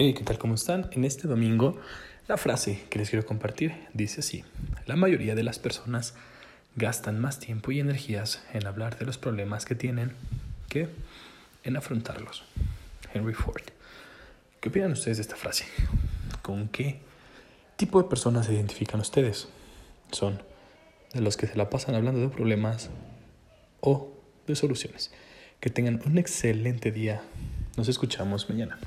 Hey, ¿qué tal? ¿Cómo están? En este domingo, la frase que les quiero compartir dice así: La mayoría de las personas gastan más tiempo y energías en hablar de los problemas que tienen que en afrontarlos. Henry Ford. ¿Qué opinan ustedes de esta frase? ¿Con qué tipo de personas se identifican ustedes? ¿Son de los que se la pasan hablando de problemas o de soluciones? Que tengan un excelente día. Nos escuchamos mañana.